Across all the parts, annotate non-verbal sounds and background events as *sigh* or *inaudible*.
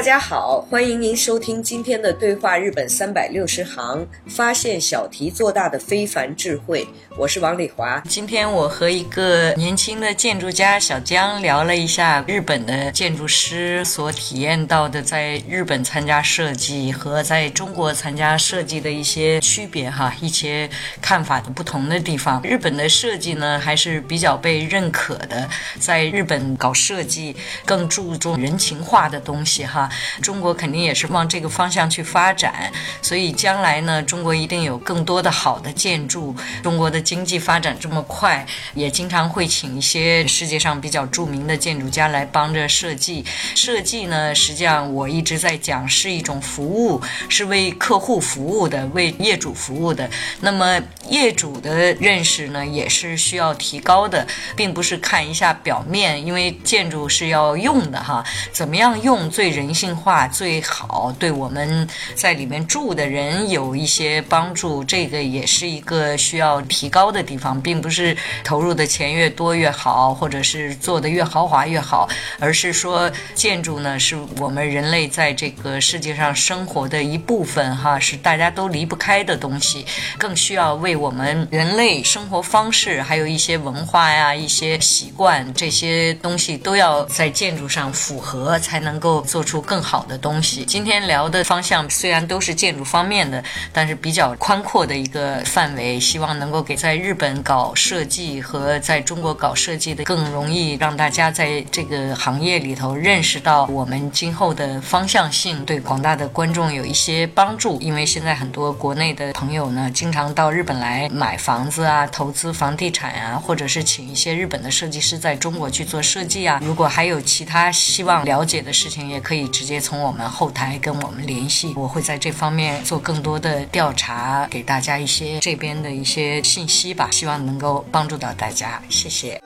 大家好，欢迎您收听今天的对话日本三百六十行，发现小题做大的非凡智慧。我是王丽华。今天我和一个年轻的建筑家小江聊了一下日本的建筑师所体验到的在日本参加设计和在中国参加设计的一些区别哈，一些看法的不同的地方。日本的设计呢还是比较被认可的，在日本搞设计更注重人情化的东西哈。中国肯定也是往这个方向去发展，所以将来呢，中国一定有更多的好的建筑。中国的经济发展这么快，也经常会请一些世界上比较著名的建筑家来帮着设计。设计呢，实际上我一直在讲是一种服务，是为客户服务的，为业主服务的。那么业主的认识呢，也是需要提高的，并不是看一下表面，因为建筑是要用的哈，怎么样用最人。性化最好，对我们在里面住的人有一些帮助。这个也是一个需要提高的地方，并不是投入的钱越多越好，或者是做的越豪华越好，而是说建筑呢是我们人类在这个世界上生活的一部分，哈，是大家都离不开的东西，更需要为我们人类生活方式，还有一些文化呀、一些习惯这些东西都要在建筑上符合，才能够做出。更好的东西。今天聊的方向虽然都是建筑方面的，但是比较宽阔的一个范围，希望能够给在日本搞设计和在中国搞设计的更容易让大家在这个行业里头认识到我们今后的方向性，对广大的观众有一些帮助。因为现在很多国内的朋友呢，经常到日本来买房子啊，投资房地产啊，或者是请一些日本的设计师在中国去做设计啊。如果还有其他希望了解的事情，也可以。直接从我们后台跟我们联系，我会在这方面做更多的调查，给大家一些这边的一些信息吧，希望能够帮助到大家，谢谢。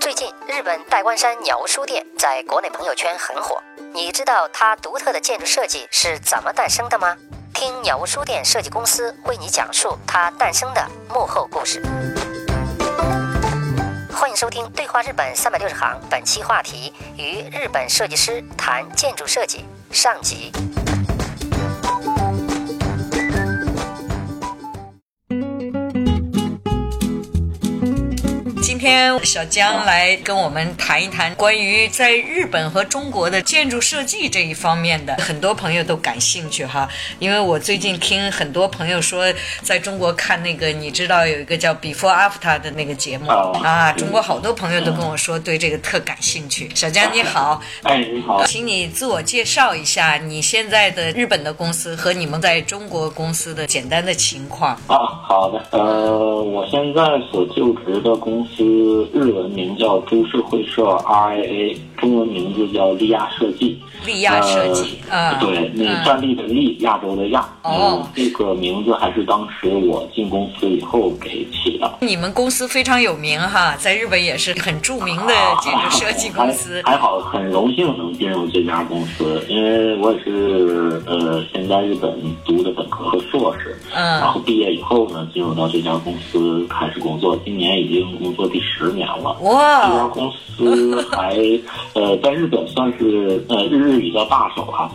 最近，日本代官山鸟屋书店在国内朋友圈很火，你知道它独特的建筑设计是怎么诞生的吗？听鸟屋书店设计公司为你讲述它诞生的幕后故事。欢迎收听《对话日本三百六十行》，本期话题与日本设计师谈建筑设计上集。天小江来跟我们谈一谈关于在日本和中国的建筑设计这一方面的，很多朋友都感兴趣哈。因为我最近听很多朋友说，在中国看那个，你知道有一个叫 Before After 的那个节目啊，中国好多朋友都跟我说对这个特感兴趣。小江你好，哎你好，请你自我介绍一下你现在的日本的公司和你们在中国公司的简单的情况。啊，好的，呃，我现在所就职的公司。日文名叫株式会社 RIA，中文名字叫利亚设计。利亚设计，啊，对，那站立的立，亚洲的亚。哦，这个名字还是当时我进公司以后给起的。你们公司非常有名哈，在日本也是很著名的建筑设计公司。还好，很荣幸能进入这家公司，因为我也是呃，先在日本读的本科和硕士，嗯，然后毕业以后呢，进入到这家公司开始工作，今年已经工作第十年了。哇，这家公司还呃，在日本算是呃日。日语叫大手哈，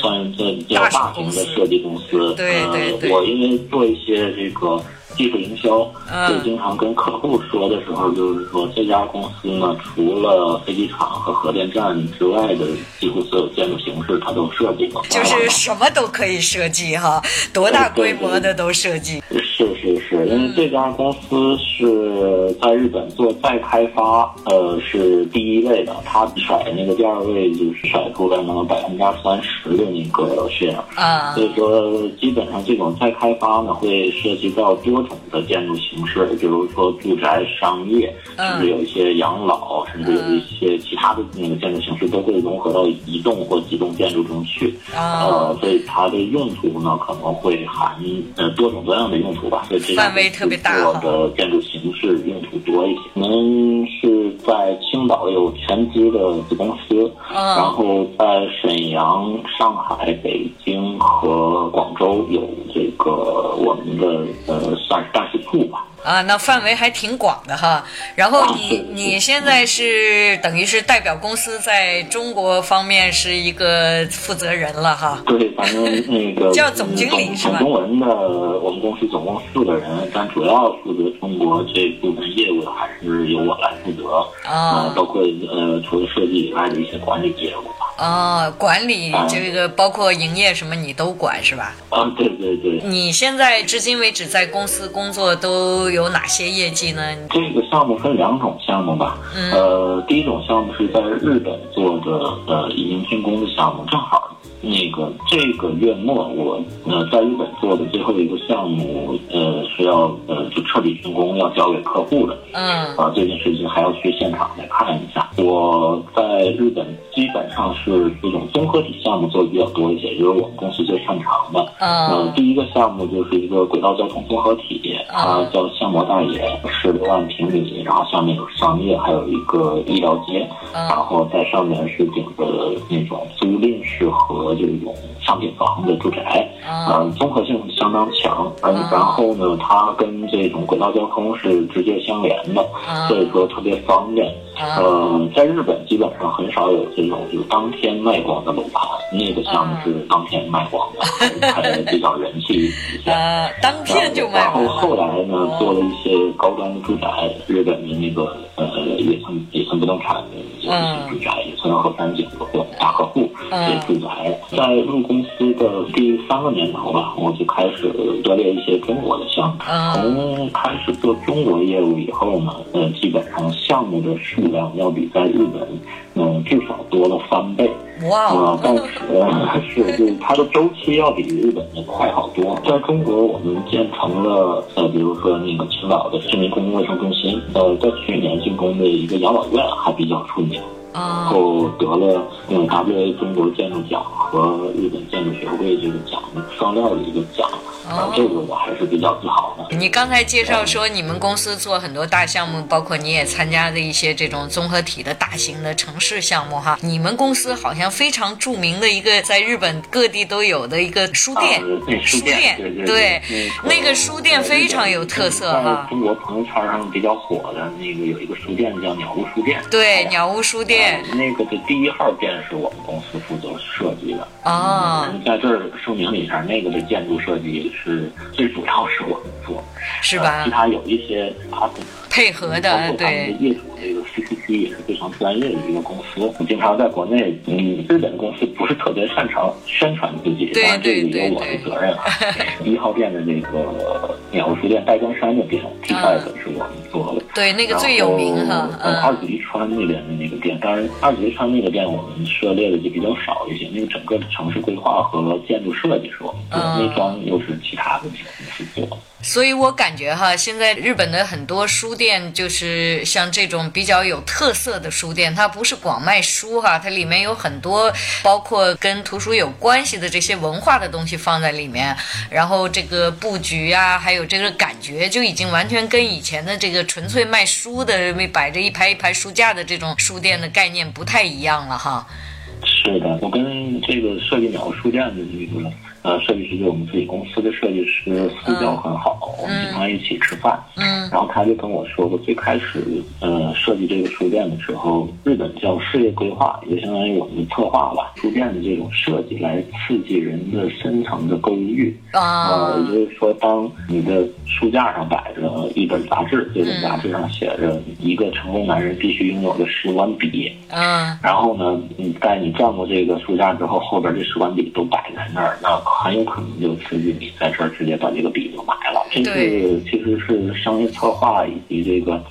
算这比较大型的设计公司。对对对。我因为做一些这个技术营销，就经常跟客户说的时候，就是说这家公司呢，除了飞机场和核电站之外的几乎所有建筑形式，它都设计过。就是什么都可以设计哈，多大规模的都设计。是是是，因为这家公司是在日本做再开发，呃，是第一位的，它甩那个第二位就是甩出来能百分之三十的那个 share。啊，所以说基本上这种再开发呢，会涉及到多种的建筑形式，比如说住宅、商业，甚至有一些养老，甚至有一些其他的那个建筑形式都会融合到移动或几栋建筑中去。啊，呃，所以它的用途呢可能会含呃多种多样的用途吧。所以这范围特别大的建筑形式用途多一些。我们是在青岛有全资的子公司，然后在沈阳、上海、北京和广州有这个我们的呃算是办事处吧。啊，那范围还挺广的哈。然后你你现在是等于是代表公司在中国方面是一个负责人了哈。对，反正 *laughs* 那个叫总经理是吧？中文的我们公司总共四个人，但主要负责中国这部分业务的还是由我来负责啊，包括呃除了设计以外的一些管理业务。哦，管理这个包括营业什么你都管是吧？啊，对对对。你现在至今为止在公司工作都有哪些业绩呢？这个项目分两种项目吧。嗯。呃，第一种项目是在日本做的，呃，已经竣工的项目，正好。那个这个月末，我呃在日本做的最后一个项目，呃是要呃就彻底竣工，要交给客户的。嗯。啊，这件事情还要去现场再看一下。我在日本基本上是这种综合体项目做的比较多一些，就是我们公司最擅长的。嗯。第一个项目就是一个轨道交通综合体，它叫相模大野，是六万平米，然后下面有商业，还有一个医疗街，然后在上面是顶着那种租赁式和。这种商品房的住宅，嗯，综合性相当强，嗯，然后呢，它跟这种轨道交通是直接相连的，所以说特别方便。嗯，在日本基本上很少有这种就当天卖光的楼盘，那个项目是当天卖光的，还 *laughs* 比较人气一些。呃，当天就卖。然后后来呢，做了一些高端的住宅，日本的那个呃野村野村不动产的一些住宅，野村和三井的大客户这些住宅。在入公司的第三个年头吧，我就开始锻炼一些中国的项目。从开始做中国业务以后呢，呃，基本上项目的数量要比在日本，嗯，至少多了三倍。哇！啊，但是 *laughs* 是就是它的周期要比日本的快好多。在中国，我们建成了呃，比如说那个青岛的市民公共卫生中心，呃，在去年竣工的一个养老院还比较出名。然后得了嗯 WA 中国建筑奖和日本建筑学会这个奖双料的一个奖，啊，这个我还是比较自豪的。你刚才介绍说你们公司做很多大项目，包括你也参加的一些这种综合体的大型的城市项目哈。你们公司好像非常著名的一个在日本各地都有的一个书店，书店对，那个书店非常有特色哈。中国朋友圈上比较火的那个有一个书店叫鸟屋书店，对，鸟屋书店。那个的第一号店是我们公司负责设计的啊，在这儿说明一下，那个的建筑设计是最主要是我们做，是吧？其他有一些他配合的，对。业主这个 CCC 也是非常专业的一个公司，经常在国内，嗯，日本公司不是特别擅长宣传自己，当然这个有我的责任啊。一号店的那个鸟屋书店代官山的店，T 二个是我们做的，对，那个最有名哈。二子一川那边的那个店，当然二子一川那个店我们涉猎的就比较少一些，那个整个的城市规划和建筑设计是我们做，内装又是其他的几个公司做。所以我感觉哈，现在日本的很多书店就是像这种比较有特色的书店，它不是光卖书哈，它里面有很多包括跟图书有关系的这些文化的东西放在里面，然后这个布局啊，还有这个感觉就已经完全跟以前的这个纯粹卖书的、摆着一排一排书架的这种书店的概念不太一样了哈。是的，我跟这个设计鸟书店的这个。呃，设计师就我们自己公司的设计师私交很好，我们经常一起吃饭。嗯，然后他就跟我说过，最开始呃设计这个书店的时候，日本叫事业规划，也相当于我们的策划吧。书店的这种设计来刺激人的深层的购物欲啊，也就是说，当你的书架上摆着一本杂志，这本杂志上写着一个成功男人必须拥有的十管笔。嗯。然后呢，你在你转过这个书架之后，后边这十管笔都摆在那儿，那很有可能就实际你在这儿直接把这个笔就买了。这是其实是商业策划以及这个。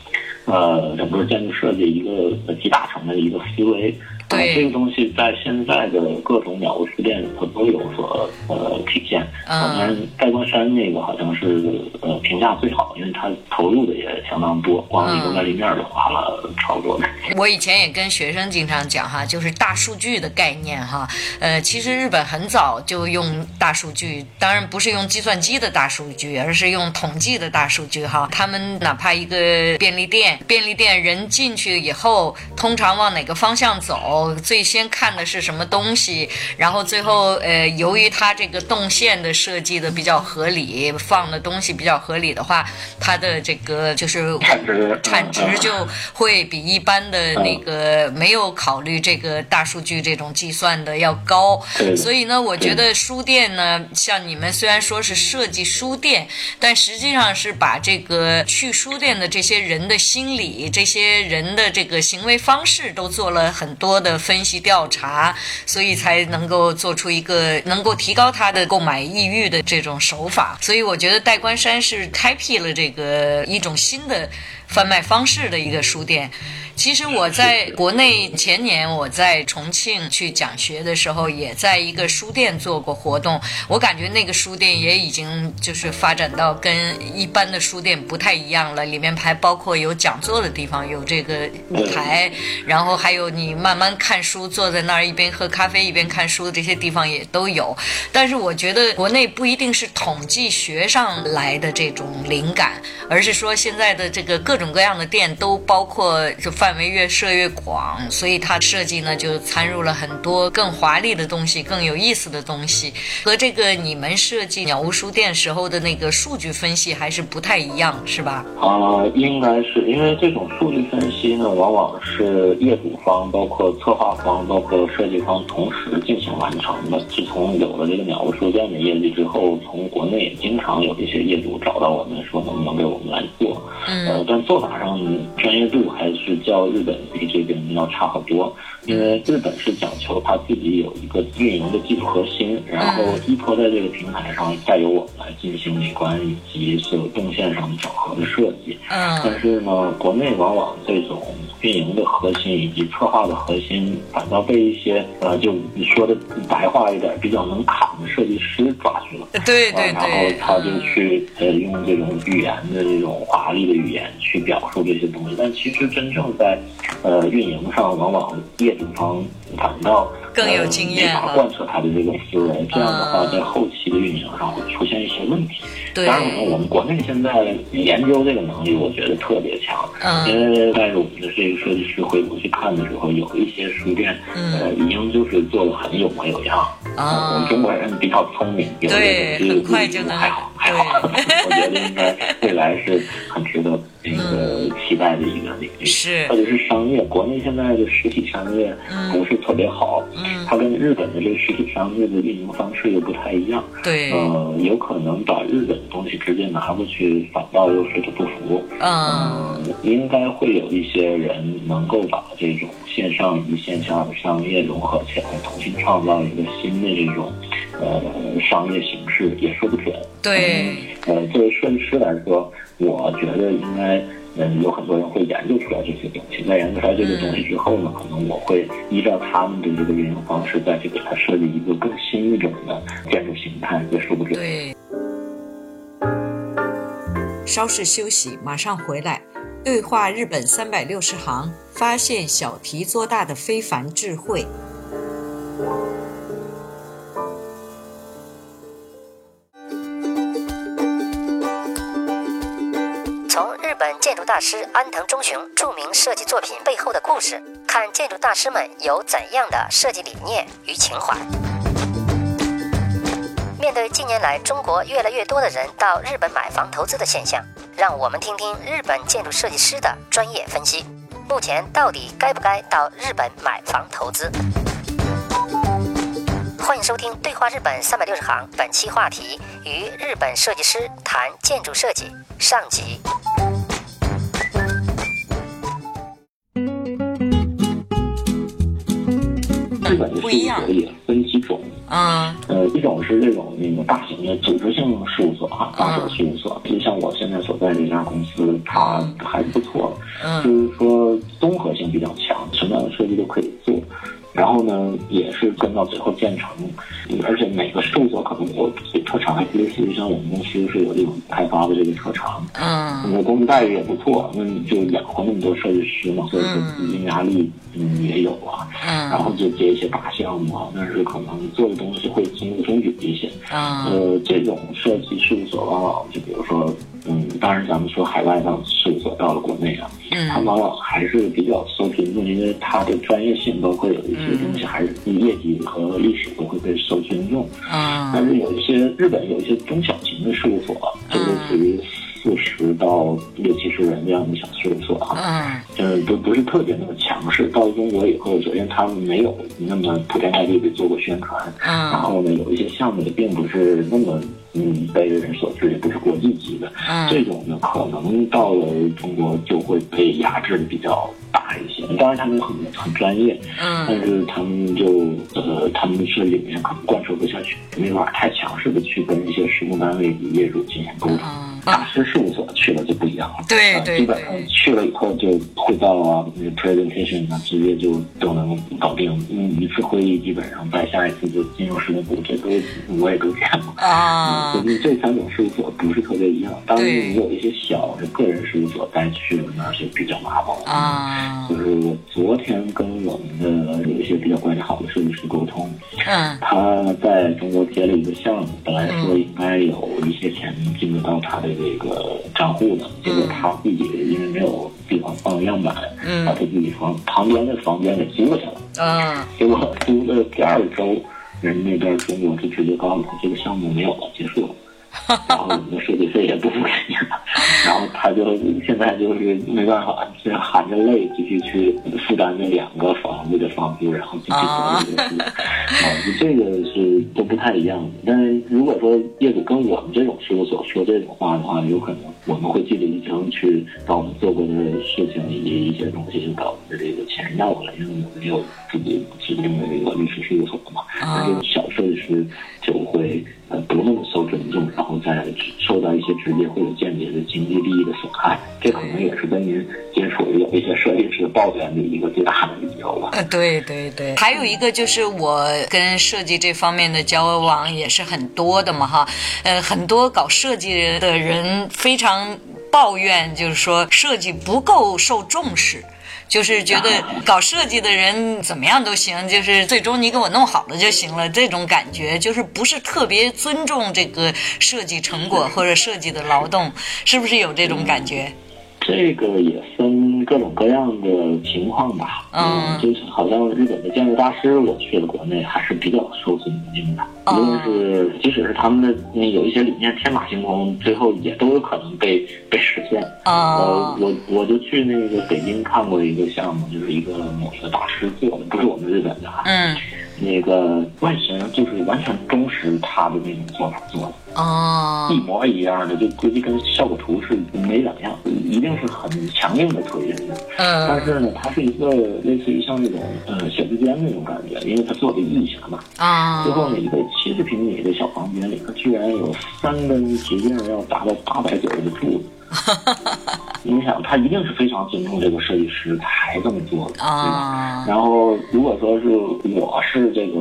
呃，整个建筑设计一个集大成的一个思维。对这个东西，在现在的各种鸟屋书店它都有所呃体现。嗯，当然，戴冠山那个好像是呃评价最好，因为它投入的也相当多，光一个外立面就花了超多的。*laughs* 我以前也跟学生经常讲哈，就是大数据的概念哈。呃，其实日本很早就用大数据，当然不是用计算机的大数据，而是用统计的大数据哈。他们哪怕一个便利店，便利店人进去以后，通常往哪个方向走？最先看的是什么东西，然后最后呃，由于它这个动线的设计的比较合理，放的东西比较合理的话，它的这个就是产值产值就会比一般的那个没有考虑这个大数据这种计算的要高。所以呢，我觉得书店呢，像你们虽然说是设计书店，但实际上是把这个去书店的这些人的心理、这些人的这个行为方式都做了很多的。的分析调查，所以才能够做出一个能够提高他的购买意欲的这种手法。所以我觉得戴冠山是开辟了这个一种新的贩卖方式的一个书店。其实我在国内前年我在重庆去讲学的时候，也在一个书店做过活动。我感觉那个书店也已经就是发展到跟一般的书店不太一样了，里面还包括有讲座的地方，有这个舞台，然后还有你慢慢看书，坐在那儿一边喝咖啡一边看书的这些地方也都有。但是我觉得国内不一定是统计学上来的这种灵感，而是说现在的这个各各种各样的店都包括就范围越设越广，所以它设计呢就掺入了很多更华丽的东西、更有意思的东西，和这个你们设计鸟屋书店时候的那个数据分析还是不太一样，是吧？啊，应该是因为这种数据分析呢，往往是业主方、包括策划方、包括设计方同时进行完成的。自从有了这个鸟屋书店的业绩之后，从国内也经常有一些业主找到我们说能不能给我们来做，呃，但做法上专业度还是较。日本比这边要差很多，因为日本是讲求他自己有一个运营的技术核心，然后依托在这个平台上，再由我们来进行美观以及所有动线上的整合的设计。嗯，但是呢，国内往往这种运营的核心以及策划的核心，反倒被一些呃，就你说的白话一点，比较能扛的设计师抓去了。对对对，然后他就去呃用这种语言的这种华丽的语言去表述这些东西，但其实真正在呃，运营上往往业主方反倒更有经验没法贯彻他的这个思维，这样的话在后期的运营上会出现一些问题。当然，可能我们国内现在研究这个能力，我觉得特别强。嗯，因为带着我们的这个设计师回头去看的时候，有一些书店，呃，已经就是做的很有模有样。啊，我们中国人比较聪明，有对，很快就能还好还好。我觉得应该未来是很值得。那个期待的一个领域，是，特别是商业，国内现在的实体商业不是特别好，嗯，它跟日本的这个实体商业的运营方式又不太一样，对，呃，有可能把日本的东西直接拿过去，反倒又水土不服，嗯，应该会有一些人能够把这种线上与线下的商业融合起来，重新创造一个新的这种呃商业形式，也说不准，对，呃，作为设计师来说。我觉得应该，嗯，有很多人会研究出来这些东西。在研究出来这些东西之后呢，可能我会依照他们的这个运营方式，再去给他设计一个更新一种的建筑形态，也说不准。对。稍事休息，马上回来。对话日本三百六十行，发现小题做大的非凡智慧。大师安藤忠雄著名设计作品背后的故事，看建筑大师们有怎样的设计理念与情怀。面对近年来中国越来越多的人到日本买房投资的现象，让我们听听日本建筑设计师的专业分析。目前到底该不该到日本买房投资？欢迎收听《对话日本三百六十行》，本期话题与日本设计师谈建筑设计上集。日本的事务所也分几种，嗯，呃，一种是这种那个大型的组织性事务所啊，大所事务所，就像我现在所在这家公司，它还是不错，嗯，就是说综合性比较强，什么样的设计都可以做。然后呢，也是跟到最后建成，而且每个事务所可能有特长，类似于像我们公司是有这种开发的这个特长，嗯，那工资待遇也不错，那你就养活那么多设计师嘛，所以说资金压力嗯也有啊，嗯，然后就接一些大项目啊，但是可能做的东西会中中举一些，嗯，呃，这种设计事务所往往就比如说。嗯，当然，咱们说海外的事务所到了国内啊，嗯，它往往还是比较受尊重，因为它的专业性包括有一些东西还是业绩和历史都会被受尊重。嗯，但是有一些日本有一些中小型的事务所，就类似于四十到六七十人这样的小事务所啊，嗯，不不是特别那么强势。到了中国以后，首先他们没有那么铺天盖地的做过宣传，嗯，然后呢，有一些项目也并不是那么。嗯，被人所知，也不是国际级的，这种呢，可能到了中国就会被压制的比较大一些。当然，他们很很专业，嗯，但是他们就呃，他们是里面可能贯彻不下去，没法太强势的去跟一些施工单位与业主进行沟通。大师事务所去了就不一样了，对对，基本上去了以后就汇报啊，presentation 啊，直接就都能搞定。嗯，一次会议基本上在下一次就进入施工部，这都我也都见过啊。所以这三种事务所不是特别一样。当然，你有一些小的个人事务所该去了，那就比较麻烦了啊。就是我昨天跟我们的有一些比较关系好的设计师沟通，嗯，他在中国接了一个项目，本来说应该有一些钱进入到他的。这个账户呢结果，他自己因为没有地方放样板，把他自己房旁边的房间给租了下来。啊，结果租了第二周，人那边中国就直接告诉他，这个项目没有了，结束了。然后设计费也不付给你了，*laughs* 然后他就现在就是没办法，就含着泪继续去负担那两个房子的房租，然后继续交这个租。啊，这个是都不太一样的。但是如果说业主跟我们这种事务所说这种话的话，有可能我们会记得一声去把我们做过的事情以及一些东西就把我们的这个钱要回来，因为我们有自己指定的这个律师事务所嘛。那这种小设计师就会呃不那么受尊重。然后再受到一些直接或者间接的经济利益的损害，这可能也是跟您接触有一些设计师抱怨的一个最大的理由吧。呃，对对对，还有一个就是我跟设计这方面的交往也是很多的嘛哈，呃，很多搞设计的人非常抱怨，就是说设计不够受重视。就是觉得搞设计的人怎么样都行，就是最终你给我弄好了就行了，这种感觉就是不是特别尊重这个设计成果或者设计的劳动，是不是有这种感觉？这个也分各种各样的情况吧。嗯，就是好像日本的建筑大师，我去了国内还是比较受尊敬的。无论是即使是他们的那有一些理念天马行空，最后也都有可能被被实现。啊，我我我就去那个北京看过一个项目，就是一个某一个大师做的，不是我们日本的。嗯。那个外形就是完全忠实他的那种做法做的。哦，一模一样的，就估计跟效果图是没两样，一定是很强硬的推人的。嗯，但是呢，它是一个类似于像那种呃写字间那种感觉，因为它做的异形嘛。啊，最后呢，一个七十平米的小房间里，它居然有三根直径要达到八百左右的柱子。*laughs* 你想，他一定是非常尊重这个设计师，才这么做的，啊。然后，如果说是我是这个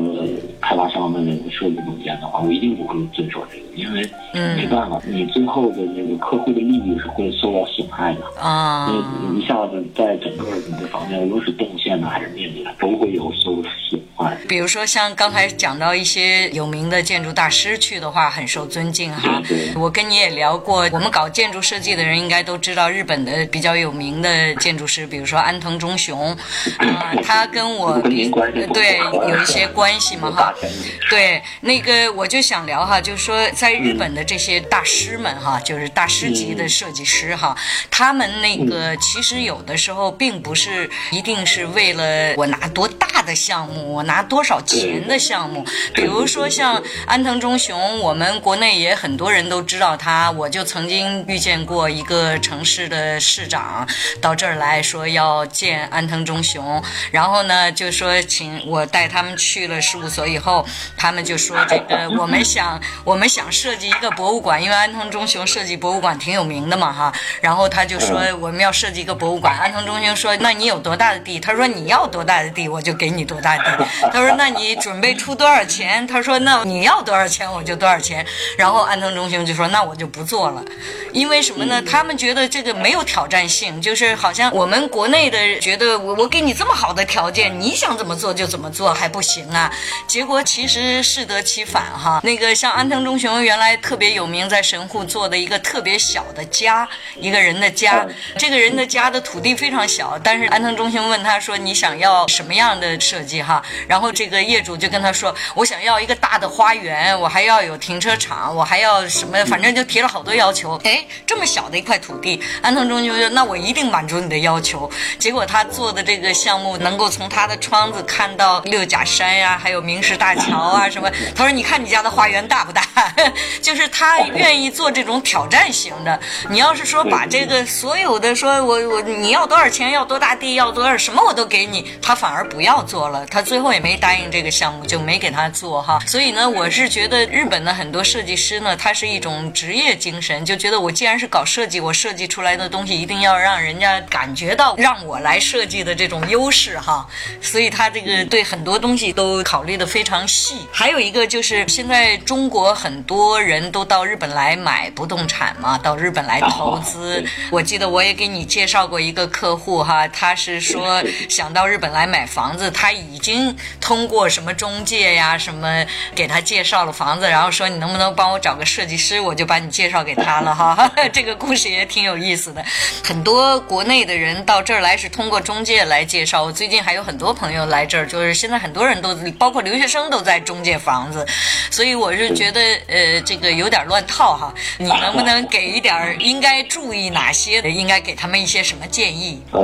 开发商的那个设计总监的话，我一定不会遵守这个，因为没办法，你最后的那个客户的利益是会受到损害的啊。你一下子在整个你的房间，无论是动线呢还是面积，都会有受损坏。比如说像刚才讲到一些有名的建筑大师去的话，很受尊敬哈。我跟你也聊过，我们搞建筑设计。的人应该都知道日本的比较有名的建筑师，比如说安藤忠雄，啊，他跟我对有一些关系嘛哈。对，那个我就想聊哈，就是说在日本的这些大师们哈，就是大师级的设计师哈，他们那个其实有的时候并不是一定是为了我拿多大的项目，我拿多少钱的项目。比如说像安藤忠雄，我们国内也很多人都知道他，我就曾经遇见过一个城市的市长到这儿来说要见安藤忠雄，然后呢就说请我带他们去了事务所以后，他们就说这个我们想我们想设计一个博物馆，因为安藤忠雄设计博物馆挺有名的嘛哈，然后他就说我们要设计一个博物馆，安藤忠雄说那你有多大的地？他说你要多大的地我就给你多大地。*laughs* 他说那你准备出多少钱？他说那你要多少钱我就多少钱。然后安藤忠雄就说那我就不做了，因为什么呢？他们觉得这个没有挑战性，就是好像我们国内的觉得我我给你这么好的条件，你想怎么做就怎么做还不行啊？结果其实适得其反哈。那个像安藤忠雄原来特别有名，在神户做的一个特别小的家，一个人的家。这个人的家的土地非常小，但是安藤忠雄问他说：“你想要什么样的设计哈？”然后这个业主就跟他说：“我想要一个大的花园，我还要有停车场，我还要什么？反正就提了好多要求。”哎，这么小的一块土地，安藤忠雄说：“那我一定满足你的要求。”结果他做的这个项目能够从他的窗子看到六甲山呀，还有明石大桥啊什么。他说：“你看你家的花园大不大？” *laughs* 就是他愿意做这种挑战型的。你要是说把这个所有的说我我你要多少钱，要多大地，要多少什么我都给你，他反而不要做了。他最后也没答应这个项目，就没给他做哈。所以呢，我是觉得日本的很多设计师呢，他是一种职业精神，就觉得我既然是搞设计，我设计出来的东西一定要让人家感觉到让我来设计的这种优势哈。所以他这个对很多东西都考虑的非常细。还有一个就是现在中国很多人都到日本来买不动产嘛，到日本来投资。我记得我也给你介绍过一个客户哈，他是说想到日本来买房子，他已经通过什么中介呀什么给他介绍了房子，然后说你能不能帮我找个设计师，我就把你介绍给他了哈。*laughs* 这个故事也挺有意思的。很多国内的人到这儿来是通过中介来介绍。我最近还有很多朋友来这儿，就是现在很多人都包括留学生都在中介房子，所以我是觉得呃这个有点乱套哈。你能不能给一点应该注意哪些？应该给他们一些什么建议？呃，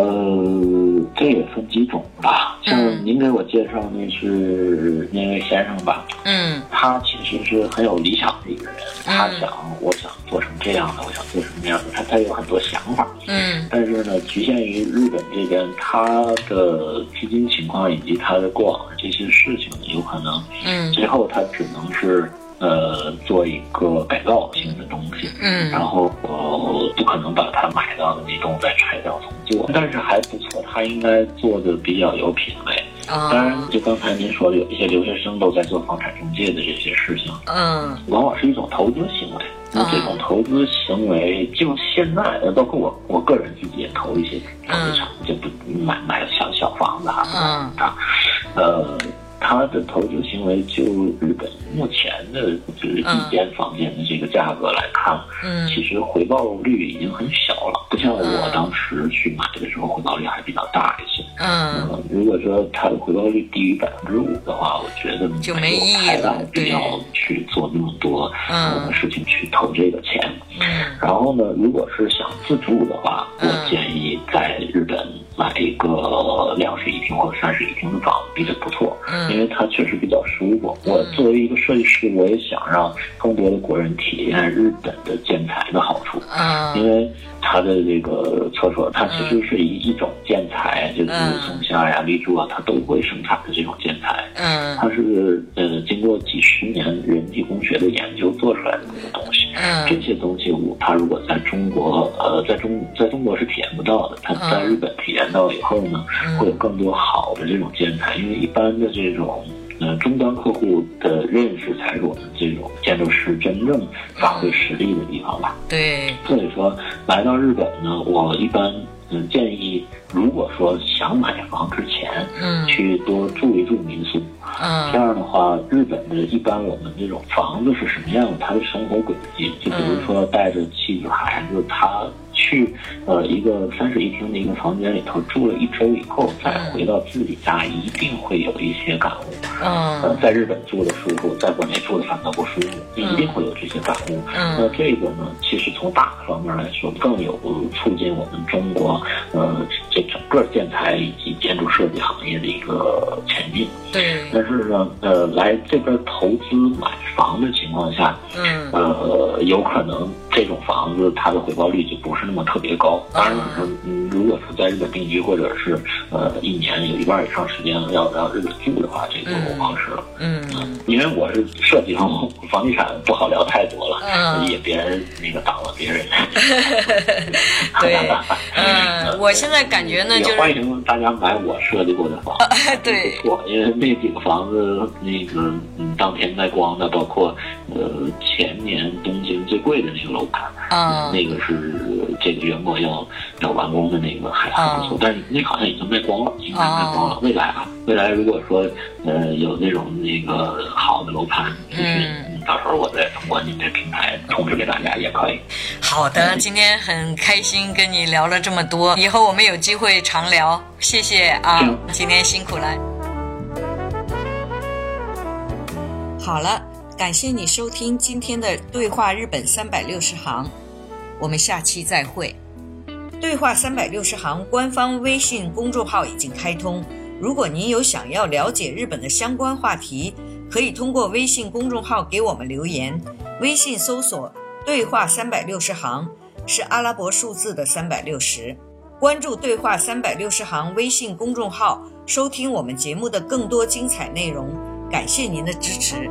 这也分几种吧。像您给我介绍那是那位先生吧？嗯，他其实是很有理想的一个人。他想，我想做成这样的，我想做成那样的。他他有很多想法。嗯，但是呢，局限于日本这边，他的资金情况以及他的过往的这些事情，有可能，嗯，最后他只能是。呃，做一个改造性的东西，嗯，然后呃，不可能把它买到的那种再拆掉重做，但是还不错，他应该做的比较有品位。当然，就刚才您说的，有一些留学生都在做房产中介的这些事情，嗯，往往是一种投资行为。那这种投资行为，就现在，呃，包括我，我个人自己也投一些房地产，就不买买小小房子啊，嗯啊，呃。他的投资行为，就日本目前的就是一间房间的这个价格来看，嗯，其实回报率已经很小了，不像我当时去买的时候回报率还比较大一些。嗯，如果说它的回报率低于百分之五的话，我觉得就没有太大，必要去做那么多嗯。事情去投这个钱。嗯，然后呢，如果是想自住的话，我建议在日本买一个两室一厅或者三室一厅的房子，比较不错。嗯，因为它确实比较舒服。我作为一个设计师，我也想让更多的国人体验日本的建材的好处。嗯，因为它的这个厕所，它其实是以一种建材，就是松下呀、立柱啊，它都会生产的这种建材。嗯，它是呃经过几十年人体工学的研究做出来的这个东西。嗯，这些东西我他如果在中国呃在中在中国是体验不到的，他在日本体验到以后呢，会有更多好的这种建材。因为一般的这种呃终端客户的认识才是我们这种建筑师真正发挥实力的地方吧。对，所以说来到日本呢，我一般嗯建议，如果说想买房之前，嗯，去多住一住民宿。嗯，这样的话，日本的一般我们这种房子是什么样的？他的生活轨迹，就比如说带着妻子孩子，他去呃一个三室一厅的一个房间里头住了一周以后，再回到自己家，一定会有一些感悟。嗯，呃，在日本住的舒服，在国内住的反倒不舒服，一定会有这些感悟。嗯那这个呢，其实从大方面来说，更有促进我们中国呃这整个建材以及建筑设计行业的一个前进。对。但是呢，呃，来这边投资买房的情况下，嗯，呃，有可能这种房子它的回报率就不是那么特别高。当然，嗯，如果是在日本定居，或者是呃一年有一半以上时间要要日本住的话，这就不合适了。嗯，因为我是设计房房地产不好聊太多了，也别那个挡了别人。*laughs* 对，嗯，我现在感觉呢，*laughs* 就是欢迎大家买我设计过的房，*laughs* 对，不错，因为那几个房子那个嗯当天卖光的，包括呃前年东京最贵的那个楼盘，嗯，那个是这个月末要要完工的那个还还不错，但是那好像已经卖光了，已经卖光了。未来啊，未来如果说呃有那种那个好的楼盘，嗯，到时候我再通过您的平台通知给大家也可以。好的，今天很开心跟你聊了这么多，以后我们有机会常聊，谢谢啊，今天辛苦了。好了，感谢你收听今天的对话日本三百六十行，我们下期再会。对话三百六十行官方微信公众号已经开通，如果您有想要了解日本的相关话题，可以通过微信公众号给我们留言。微信搜索“对话三百六十行”是阿拉伯数字的三百六十。关注“对话三百六十行”微信公众号，收听我们节目的更多精彩内容。感谢您的支持。